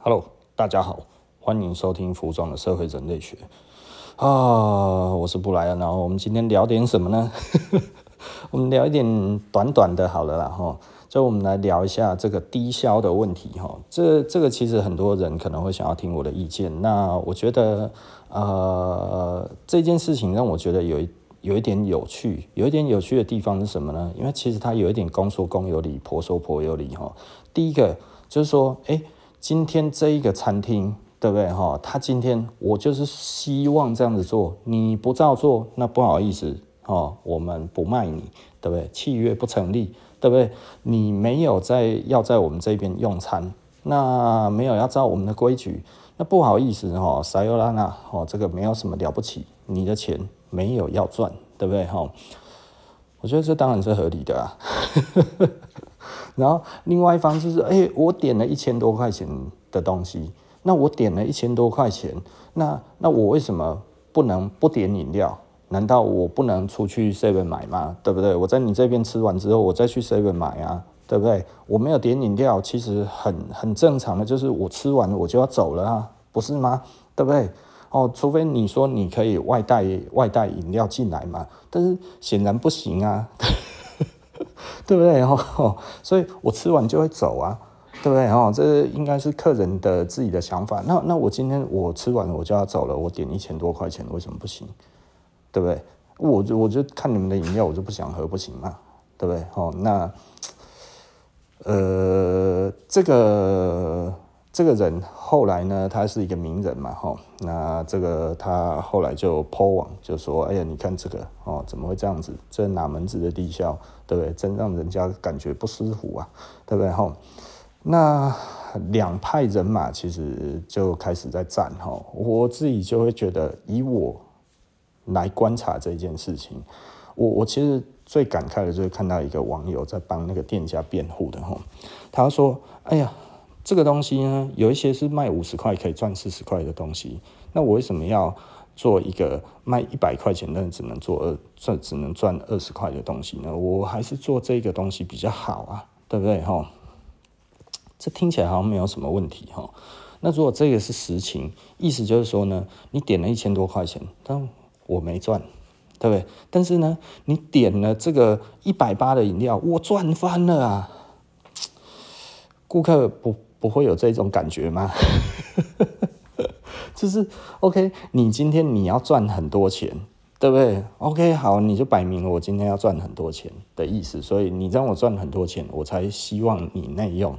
Hello，大家好，欢迎收听服装的社会人类学啊，我是布莱恩，然后我们今天聊点什么呢？我们聊一点短短的，好了啦哈，就我们来聊一下这个低消的问题哈。这这个其实很多人可能会想要听我的意见，那我觉得呃这件事情让我觉得有一有一点有趣，有一点有趣的地方是什么呢？因为其实它有一点公说公有理，婆说婆有理哈。第一个就是说，哎。今天这一个餐厅，对不对哈？他今天我就是希望这样子做，你不照做，那不好意思哈，我们不卖你，对不对？契约不成立，对不对？你没有在要在我们这边用餐，那没有要照我们的规矩，那不好意思哈，撒尤拉娜哦，这个没有什么了不起，你的钱没有要赚，对不对哈？我觉得这当然是合理的啊。然后另外一方就是，哎、我点了一千多块钱的东西，那我点了一千多块钱，那那我为什么不能不点饮料？难道我不能出去 seven 买吗？对不对？我在你这边吃完之后，我再去 seven 买啊，对不对？我没有点饮料，其实很很正常的，就是我吃完我就要走了啊，不是吗？对不对？哦，除非你说你可以外带外带饮料进来嘛，但是显然不行啊。对不对？哦，所以我吃完就会走啊，对不对？哦，这应该是客人的自己的想法。那那我今天我吃完我就要走了，我点一千多块钱，为什么不行？对不对？我就我就看你们的饮料，我就不想喝，不行嘛？对不对？哦，那呃，这个。这个人后来呢，他是一个名人嘛，吼，那这个他后来就 po 网，就说，哎呀，你看这个哦，怎么会这样子？这哪门子的低效，对不对？真让人家感觉不舒服啊，对不对？吼，那两派人马其实就开始在战，吼，我自己就会觉得，以我来观察这件事情，我我其实最感慨的就是看到一个网友在帮那个店家辩护的，吼，他说，哎呀。这个东西呢，有一些是卖五十块可以赚四十块的东西，那我为什么要做一个卖一百块钱但只能做二赚只能赚二十块的东西呢？我还是做这个东西比较好啊，对不对哈？这听起来好像没有什么问题哈。那如果这个是实情，意思就是说呢，你点了一千多块钱，但我没赚，对不对？但是呢，你点了这个一百八的饮料，我赚翻了啊！顾客不。不会有这种感觉吗？就是 OK，你今天你要赚很多钱，对不对？OK，好，你就摆明了我今天要赚很多钱的意思，所以你让我赚很多钱，我才希望你内用。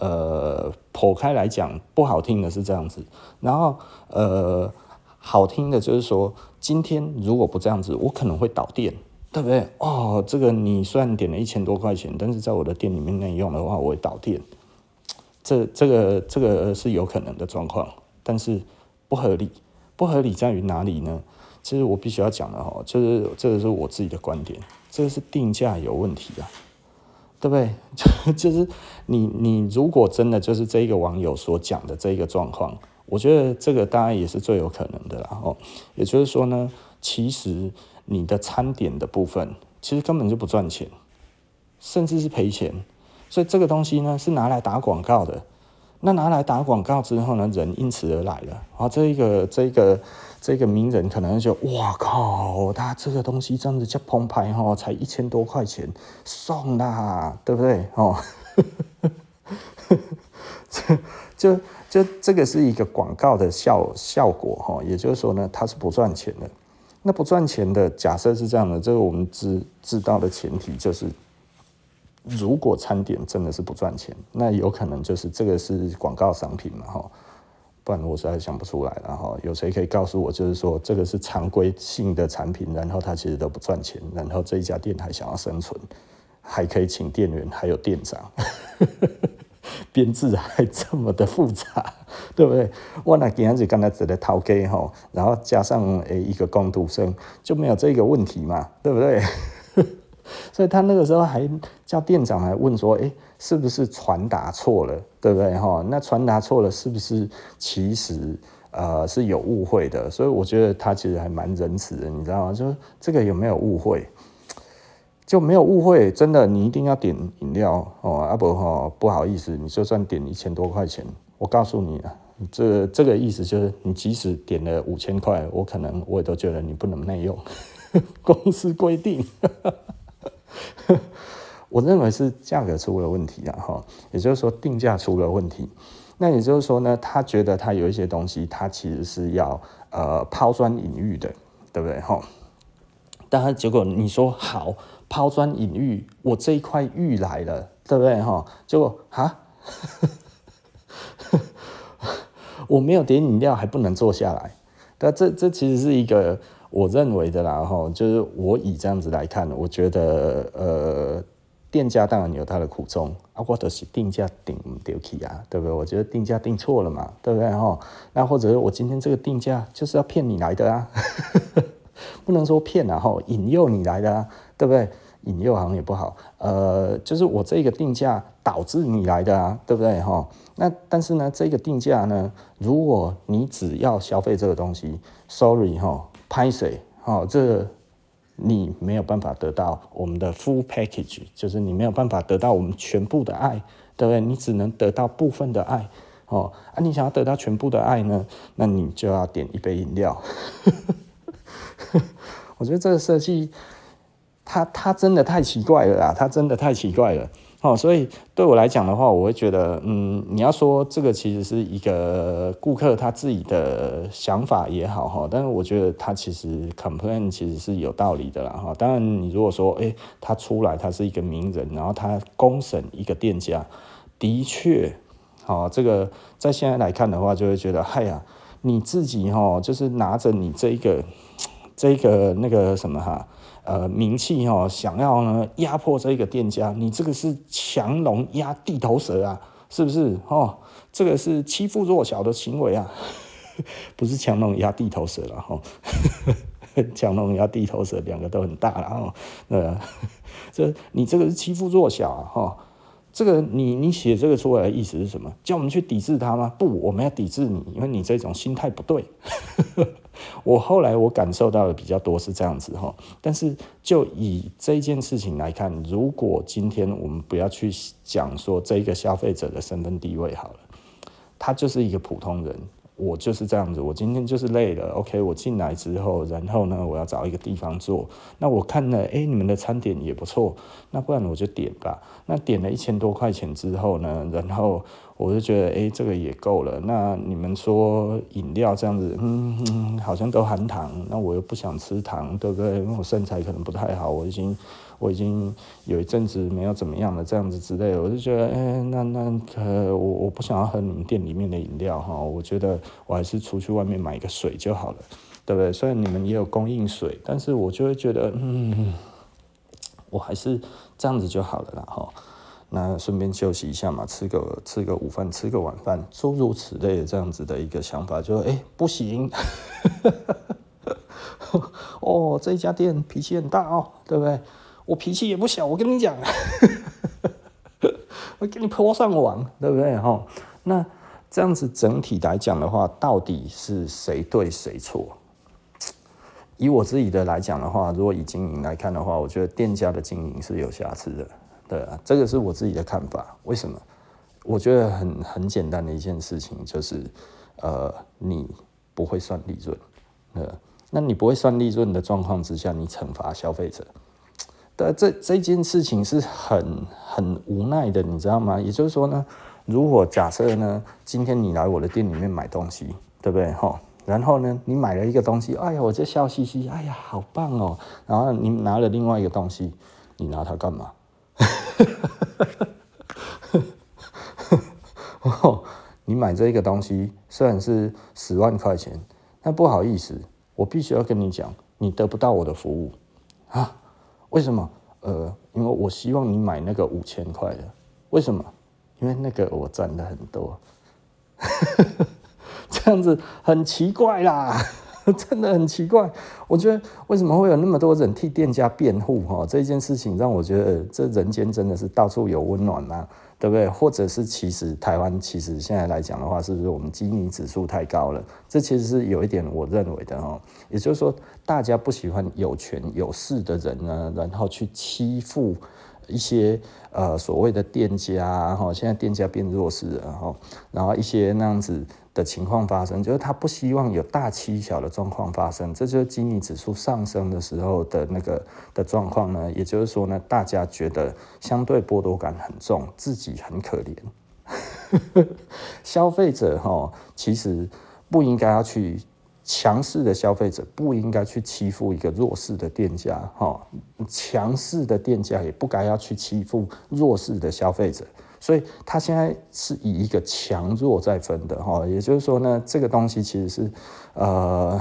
呃，剖开来讲，不好听的是这样子，然后呃，好听的就是说，今天如果不这样子，我可能会倒电，对不对？哦，这个你虽然点了一千多块钱，但是在我的店里面内用的话，我会倒电。这这个这个是有可能的状况，但是不合理，不合理在于哪里呢？其实我必须要讲的哈，就是这个是我自己的观点，这个是定价有问题啊，对不对？就是你你如果真的就是这一个网友所讲的这一个状况，我觉得这个当然也是最有可能的啦。哦，也就是说呢，其实你的餐点的部分其实根本就不赚钱，甚至是赔钱。所以这个东西呢，是拿来打广告的。那拿来打广告之后呢，人因此而来了。然后这一个这一个这个名人可能就哇靠，他这个东西这样子叫澎湃哈，才一千多块钱送啦，对不对？哦，就就就这个是一个广告的效效果哈。也就是说呢，它是不赚钱的。那不赚钱的假设是这样的，这个我们知知道的前提就是。如果餐点真的是不赚钱，那有可能就是这个是广告商品嘛哈，不然我实在想不出来了哈。有谁可以告诉我，就是说这个是常规性的产品，然后它其实都不赚钱，然后这一家店还想要生存，还可以请店员，还有店长，编制还这么的复杂，对不对？我那今天子刚才只在掏给哈，然后加上诶一个工读生，就没有这个问题嘛，对不对？所以他那个时候还叫店长来问说：“哎，是不是传达错了，对不对？哈，那传达错了，是不是其实呃是有误会的？所以我觉得他其实还蛮仁慈的，你知道吗？就是这个有没有误会？就没有误会，真的，你一定要点饮料哦，啊不哈，不好意思，你就算点一千多块钱，我告诉你啊，这这个意思就是，你即使点了五千块，我可能我也都觉得你不能内用，公司规定，我认为是价格出了问题啊哈，也就是说定价出了问题，那也就是说呢，他觉得他有一些东西，他其实是要呃抛砖引玉的，对不对哈？但他结果你说好。抛砖引玉，我这一块玉来了，对不对哈？结果啊，我没有点饮料，还不能坐下来。但这这其实是一个我认为的啦哈，就是我以这样子来看，我觉得呃，店家当然有他的苦衷啊，我都是定价定不对起啊，对不对？我觉得定价定错了嘛，对不对哈？那或者是我今天这个定价就是要骗你来的啊。不能说骗啊，哈，引诱你来的啊，对不对？引诱好像也不好，呃，就是我这个定价导致你来的啊，对不对哈？那但是呢，这个定价呢，如果你只要消费这个东西，sorry 哈，拍谁哈，这个你没有办法得到我们的 full package，就是你没有办法得到我们全部的爱，对不对？你只能得到部分的爱，哦，啊，你想要得到全部的爱呢，那你就要点一杯饮料。我觉得这个设计，它它真的太奇怪了啦，它真的太奇怪了。哦，所以对我来讲的话，我会觉得，嗯，你要说这个其实是一个顾客他自己的想法也好哈，但是我觉得他其实 complain 其实是有道理的啦哈。当然，你如果说，诶，他出来他是一个名人，然后他公审一个店家，的确，哦，这个在现在来看的话，就会觉得，嗨呀，你自己哈，就是拿着你这一个。这个那个什么哈，呃，名气哦，想要呢压迫这个店家，你这个是强龙压地头蛇啊，是不是？哦，这个是欺负弱小的行为啊，不是强龙压地头蛇了哈，强龙压地头蛇两个都很大了哈，呃，这你这个是欺负弱小啊哈。这个你你写这个出来的意思是什么？叫我们去抵制他吗？不，我们要抵制你，因为你这种心态不对。我后来我感受到的比较多是这样子哈，但是就以这件事情来看，如果今天我们不要去讲说这个消费者的身份地位好了，他就是一个普通人。我就是这样子，我今天就是累了，OK，我进来之后，然后呢，我要找一个地方坐。那我看了，哎，你们的餐点也不错，那不然我就点吧。那点了一千多块钱之后呢，然后我就觉得，哎，这个也够了。那你们说饮料这样子，嗯嗯，好像都含糖，那我又不想吃糖，对不对？因为我身材可能不太好，我已经。我已经有一阵子没有怎么样了，这样子之类，我就觉得，哎、那那呃，我我不想要喝你们店里面的饮料哈，我觉得我还是出去外面买一个水就好了，对不对？虽然你们也有供应水，但是我就会觉得，嗯，我还是这样子就好了啦哈。那顺便休息一下嘛，吃个吃个午饭，吃个晚饭，诸如此类的这样子的一个想法，就哎、欸，不行，哦，这家店脾气很大哦，对不对？我脾气也不小，我跟你讲，我给你泼上网，对不对？哈，那这样子整体来讲的话，到底是谁对谁错？以我自己的来讲的话，如果以经营来看的话，我觉得店家的经营是有瑕疵的，对啊，这个是我自己的看法。为什么？我觉得很很简单的一件事情就是，呃，你不会算利润，呃，那你不会算利润的状况之下，你惩罚消费者。对，这这件事情是很很无奈的，你知道吗？也就是说呢，如果假设呢，今天你来我的店里面买东西，对不对？哈，然后呢，你买了一个东西，哎呀，我就笑嘻嘻，哎呀，好棒哦。然后你拿了另外一个东西，你拿它干嘛？哦，你买这一个东西虽然是十万块钱，但不好意思，我必须要跟你讲，你得不到我的服务啊。为什么？呃，因为我希望你买那个五千块的。为什么？因为那个我赚的很多。这样子很奇怪啦，真的很奇怪。我觉得为什么会有那么多人替店家辩护？哈，这件事情让我觉得这人间真的是到处有温暖呐。对不对？或者是其实台湾其实现在来讲的话，是不是我们基尼指数太高了？这其实是有一点我认为的哦。也就是说，大家不喜欢有权有势的人呢，然后去欺负一些呃所谓的店家，哈，现在店家变弱势了，哈，然后一些那样子。的情况发生，就是他不希望有大欺小的状况发生，这就是基尼指数上升的时候的那个的状况呢。也就是说呢，大家觉得相对剥夺感很重，自己很可怜。消费者哈，其实不应该要去强势的消费者不应该去欺负一个弱势的店家哈，强势的店家也不该要去欺负弱势的消费者。所以它现在是以一个强弱在分的哈，也就是说呢，这个东西其实是呃，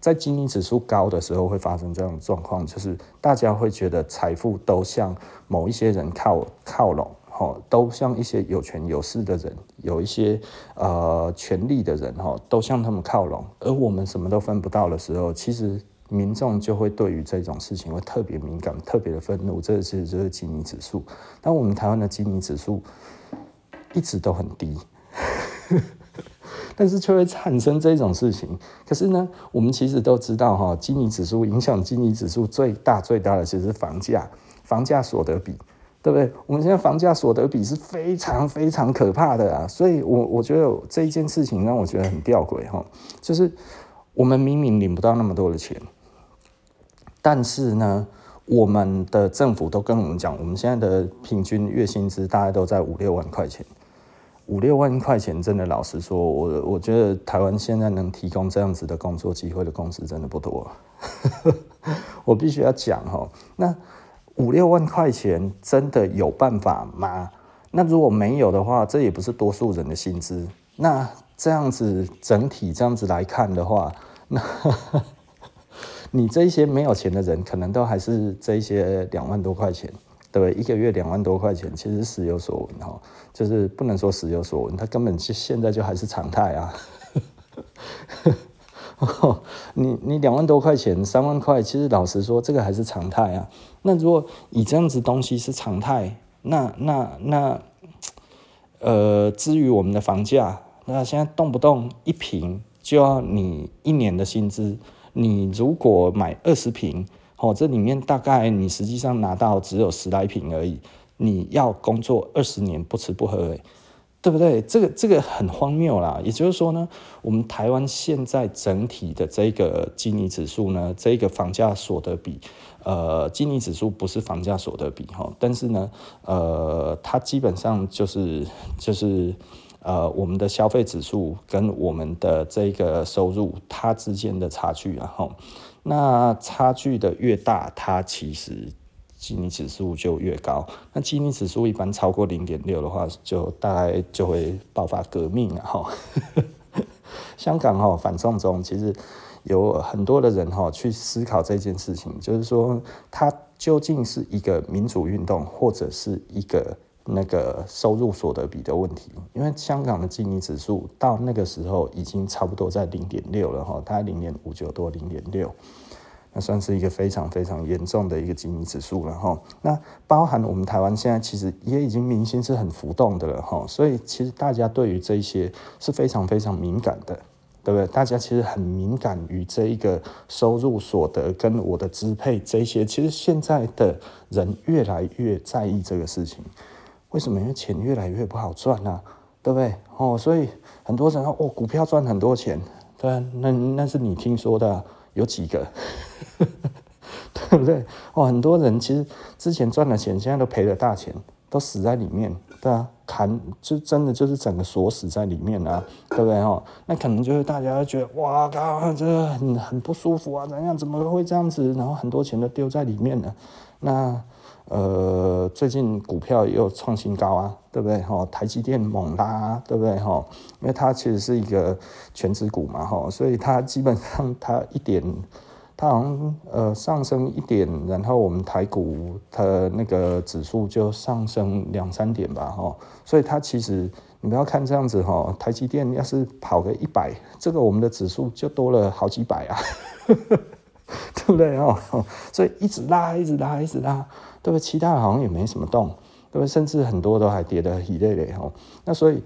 在基尼指数高的时候会发生这样的状况，就是大家会觉得财富都向某一些人靠靠拢，哈，都向一些有权有势的人，有一些呃权力的人哈，都向他们靠拢，而我们什么都分不到的时候，其实。民众就会对于这种事情会特别敏感，特别的愤怒，这其实就是基尼指数。但我们台湾的基尼指数一直都很低，但是却会产生这种事情。可是呢，我们其实都知道哈，基尼指数影响基尼指数最大最大的其实是房价，房价所得比，对不对？我们现在房价所得比是非常非常可怕的啊，所以我我觉得这一件事情让我觉得很吊诡哈，就是我们明明领不到那么多的钱。但是呢，我们的政府都跟我们讲，我们现在的平均月薪资大概都在五六万块钱。五六万块钱，真的老实说，我我觉得台湾现在能提供这样子的工作机会的公司真的不多。我必须要讲哈，那五六万块钱真的有办法吗？那如果没有的话，这也不是多数人的薪资。那这样子整体这样子来看的话，那。你这一些没有钱的人，可能都还是这一些两万多块钱，对？一个月两万多块钱，其实时有所闻哈，就是不能说时有所闻，它根本就现在就还是常态啊。你你两万多块钱，三万块，其实老实说，这个还是常态啊。那如果以这样子东西是常态，那那那，呃，至于我们的房价，那现在动不动一平就要你一年的薪资。你如果买二十瓶，哦，这里面大概你实际上拿到只有十来瓶而已。你要工作二十年不吃不喝，对不对？这个这个很荒谬啦。也就是说呢，我们台湾现在整体的这个基尼指数呢，这个房价所得比，呃，基尼指数不是房价所得比哈，但是呢，呃，它基本上就是就是。呃，我们的消费指数跟我们的这个收入，它之间的差距，然后那差距的越大，它其实基尼指数就越高。那基尼指数一般超过零点六的话，就大概就会爆发革命了哈。香港哈反送中，其实有很多的人哈去思考这件事情，就是说它究竟是一个民主运动，或者是一个。那个收入所得比的问题，因为香港的基尼指数到那个时候已经差不多在零点六了哈，大概零点五九多零点六，那算是一个非常非常严重的一个基尼指数了哈。那包含我们台湾现在其实也已经明显是很浮动的了哈，所以其实大家对于这些是非常非常敏感的，对不对？大家其实很敏感于这一个收入所得跟我的支配这些，其实现在的人越来越在意这个事情。为什么？因为钱越来越不好赚啊，对不对？哦，所以很多人哦，股票赚很多钱，对啊，那那是你听说的，有几个，对不对？哦，很多人其实之前赚了钱，现在都赔了大钱，都死在里面，对啊，砍就真的就是整个锁死在里面啊，对不对？哦，那可能就是大家觉得哇靠，这个很很不舒服啊，怎样？怎么会这样子？然后很多钱都丢在里面了，那。呃，最近股票又创新高啊，对不对？哈，台积电猛拉啊，对不对？哈，因为它其实是一个权值股嘛，哈，所以它基本上它一点，它好像呃上升一点，然后我们台股它那个指数就上升两三点吧，哈，所以它其实你不要看这样子哈，台积电要是跑个一百，这个我们的指数就多了好几百啊，对不对？哦，所以一直拉，一直拉，一直拉。对不对？其他好像也没什么动，对不对？甚至很多都还跌得一累累哦。那所以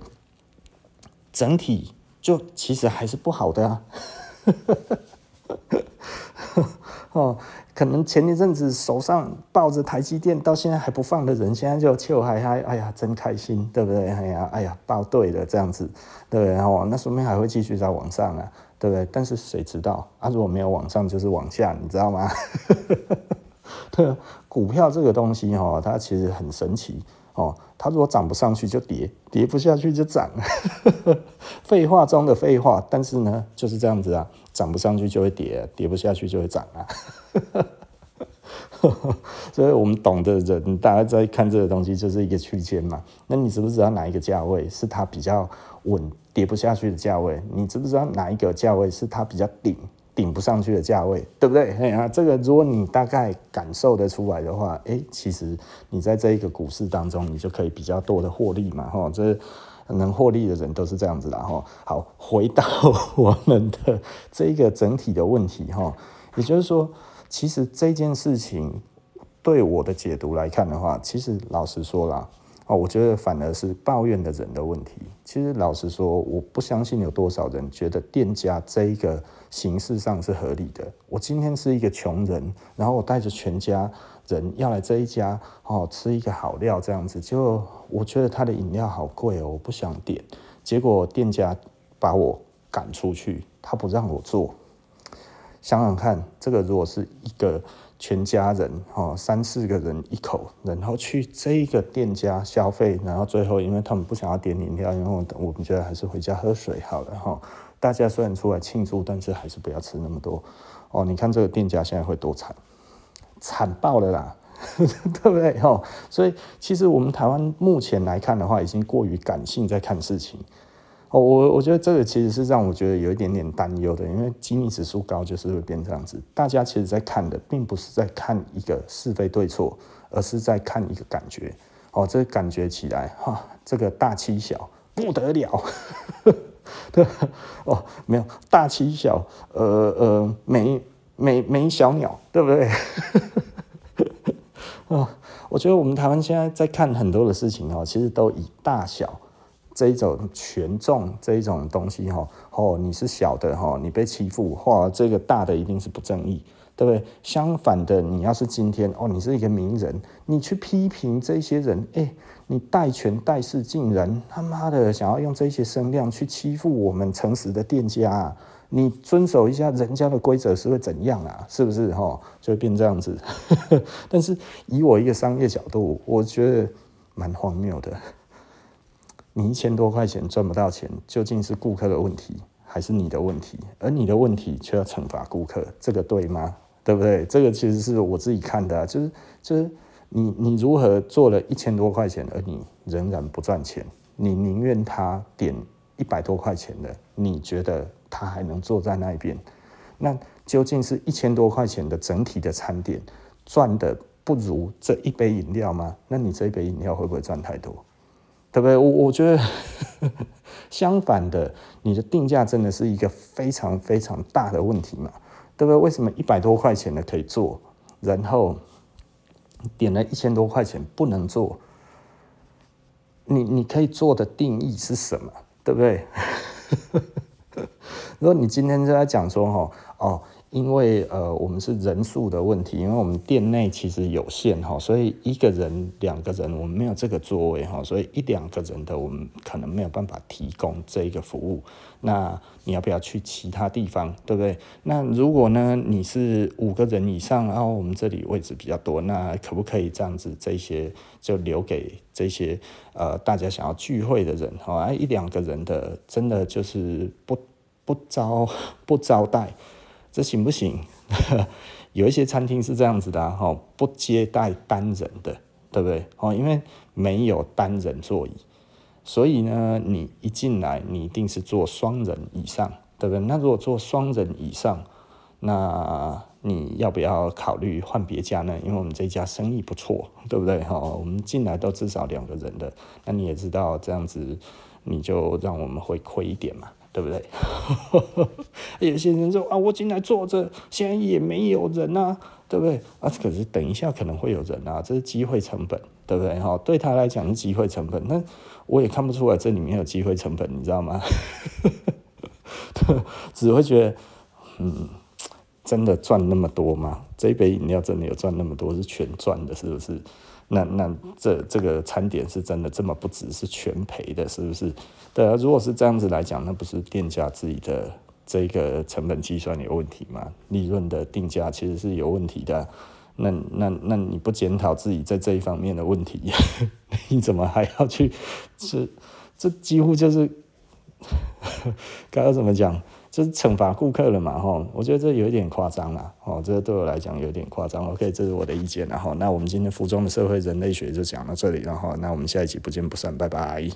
整体就其实还是不好的啊。哦，可能前一阵子手上抱着台积电到现在还不放的人，现在就笑嗨嗨，哎呀，真开心，对不对？哎呀，哎呀，抱对了这样子，对不对？然后那说明还会继续在往上啊，对不对？但是谁知道啊？如果没有往上，就是往下，你知道吗？对，股票这个东西哈，它其实很神奇哦。它如果涨不上去就跌，跌不下去就涨。废话中的废话，但是呢，就是这样子啊，涨不上去就会跌，跌不下去就会涨啊。所以，我们懂的人，大家在看这个东西，就是一个区间嘛。那你知不知道哪一个价位是它比较稳，跌不下去的价位？你知不知道哪一个价位是它比较顶？顶不上去的价位，对不对？哎呀，这个如果你大概感受得出来的话，哎，其实你在这一个股市当中，你就可以比较多的获利嘛，哈，这能获利的人都是这样子的，哈。好，回到我们的这一个整体的问题，哈，也就是说，其实这件事情对我的解读来看的话，其实老实说啦。哦，我觉得反而是抱怨的人的问题。其实老实说，我不相信有多少人觉得店家这一个形式上是合理的。我今天是一个穷人，然后我带着全家人要来这一家哦，吃一个好料这样子，就我觉得他的饮料好贵哦，我不想点。结果店家把我赶出去，他不让我做。想想看，这个如果是一个。全家人哦，三四个人一口，然后去这一个店家消费，然后最后因为他们不想要点饮料，因为我我们觉得还是回家喝水好了哈。大家虽然出来庆祝，但是还是不要吃那么多哦。你看这个店家现在会多惨，惨爆了啦，对不对哈？所以其实我们台湾目前来看的话，已经过于感性在看事情。我我觉得这个其实是让我觉得有一点点担忧的，因为基尼指数高就是会变这样子。大家其实在看的并不是在看一个是非对错，而是在看一个感觉。哦，这个感觉起来哈，这个大欺小不得了，对哦，没有大欺小，呃呃，没没没小鸟，对不对？哦，我觉得我们台湾现在在看很多的事情哦，其实都以大小。这一种权重这一种东西哈，哦，你是小的哈，你被欺负，哇，这个大的一定是不正义，对不对？相反的，你要是今天哦，你是一个名人，你去批评这些人，哎，你带权带势，竟然他妈的想要用这些声量去欺负我们诚实的店家，你遵守一下人家的规则是会怎样啊？是不是哈？就会变这样子。但是以我一个商业角度，我觉得蛮荒谬的。你一千多块钱赚不到钱，究竟是顾客的问题还是你的问题？而你的问题却要惩罚顾客，这个对吗？对不对？这个其实是我自己看的啊，就是就是你你如何做了一千多块钱，而你仍然不赚钱？你宁愿他点一百多块钱的，你觉得他还能坐在那边？那究竟是一千多块钱的整体的餐点赚的不如这一杯饮料吗？那你这一杯饮料会不会赚太多？对不对？我我觉得相反的，你的定价真的是一个非常非常大的问题嘛？对不对？为什么一百多块钱的可以做，然后点了一千多块钱不能做？你你可以做的定义是什么？对不对？如果你今天就在讲说哦。因为呃，我们是人数的问题，因为我们店内其实有限哈，所以一个人、两个人我们没有这个座位哈，所以一两个人的我们可能没有办法提供这一个服务。那你要不要去其他地方，对不对？那如果呢，你是五个人以上，然后我们这里位置比较多，那可不可以这样子？这些就留给这些呃大家想要聚会的人哈，一两个人的真的就是不不招 不招待。这行不行？有一些餐厅是这样子的哈，不接待单人的，对不对？哦，因为没有单人座椅，所以呢，你一进来，你一定是坐双人以上，对不对？那如果坐双人以上，那你要不要考虑换别家呢？因为我们这家生意不错，对不对？哈，我们进来都至少两个人的，那你也知道这样子，你就让我们会亏一点嘛。对不对？有些人说啊，我进来坐着，现在也没有人啊，对不对？啊，可是等一下可能会有人啊，这是机会成本，对不对？哈，对他来讲是机会成本，那我也看不出来这里面有机会成本，你知道吗？只会觉得，嗯，真的赚那么多吗？这一杯饮料真的有赚那么多？是全赚的，是不是？那那这这个餐点是真的这么不值？是全赔的，是不是？对啊，如果是这样子来讲，那不是店家自己的。这个成本计算有问题吗？利润的定价其实是有问题的。那那那你不检讨自己在这一方面的问题，你怎么还要去？这这几乎就是 该要怎么讲？就是惩罚顾客了嘛？哈，我觉得这有一点夸张了。哦，这对我来讲有点夸张。OK，这是我的意见。然后，那我们今天服装的社会人类学就讲到这里。然后，那我们下一期不见不散，拜拜。